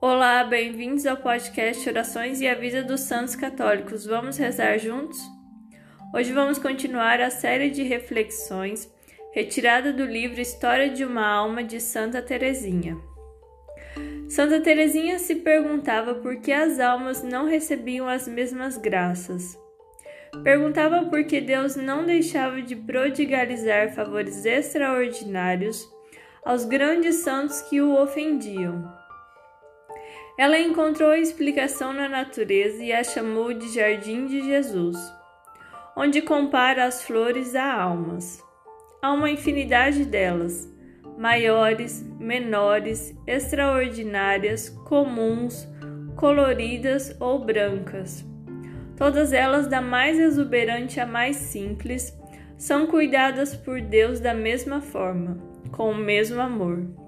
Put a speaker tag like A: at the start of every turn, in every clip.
A: Olá, bem-vindos ao podcast Orações e a Vida dos Santos Católicos. Vamos rezar juntos? Hoje vamos continuar a série de reflexões retirada do livro História de uma Alma de Santa Teresinha. Santa Teresinha se perguntava por que as almas não recebiam as mesmas graças. Perguntava por que Deus não deixava de prodigalizar favores extraordinários aos grandes santos que o ofendiam. Ela encontrou a explicação na natureza e a chamou de Jardim de Jesus, onde compara as flores a almas. Há uma infinidade delas, maiores, menores, extraordinárias, comuns, coloridas ou brancas. Todas elas, da mais exuberante à mais simples, são cuidadas por Deus da mesma forma, com o mesmo amor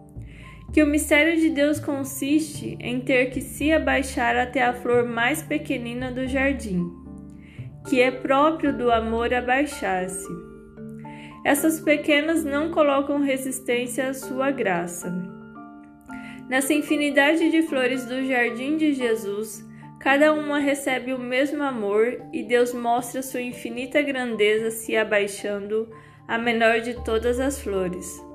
A: que o mistério de Deus consiste em ter que se abaixar até a flor mais pequenina do jardim, que é próprio do amor abaixar-se. Essas pequenas não colocam resistência à sua graça. Nessa infinidade de flores do jardim de Jesus, cada uma recebe o mesmo amor e Deus mostra sua infinita grandeza se abaixando à menor de todas as flores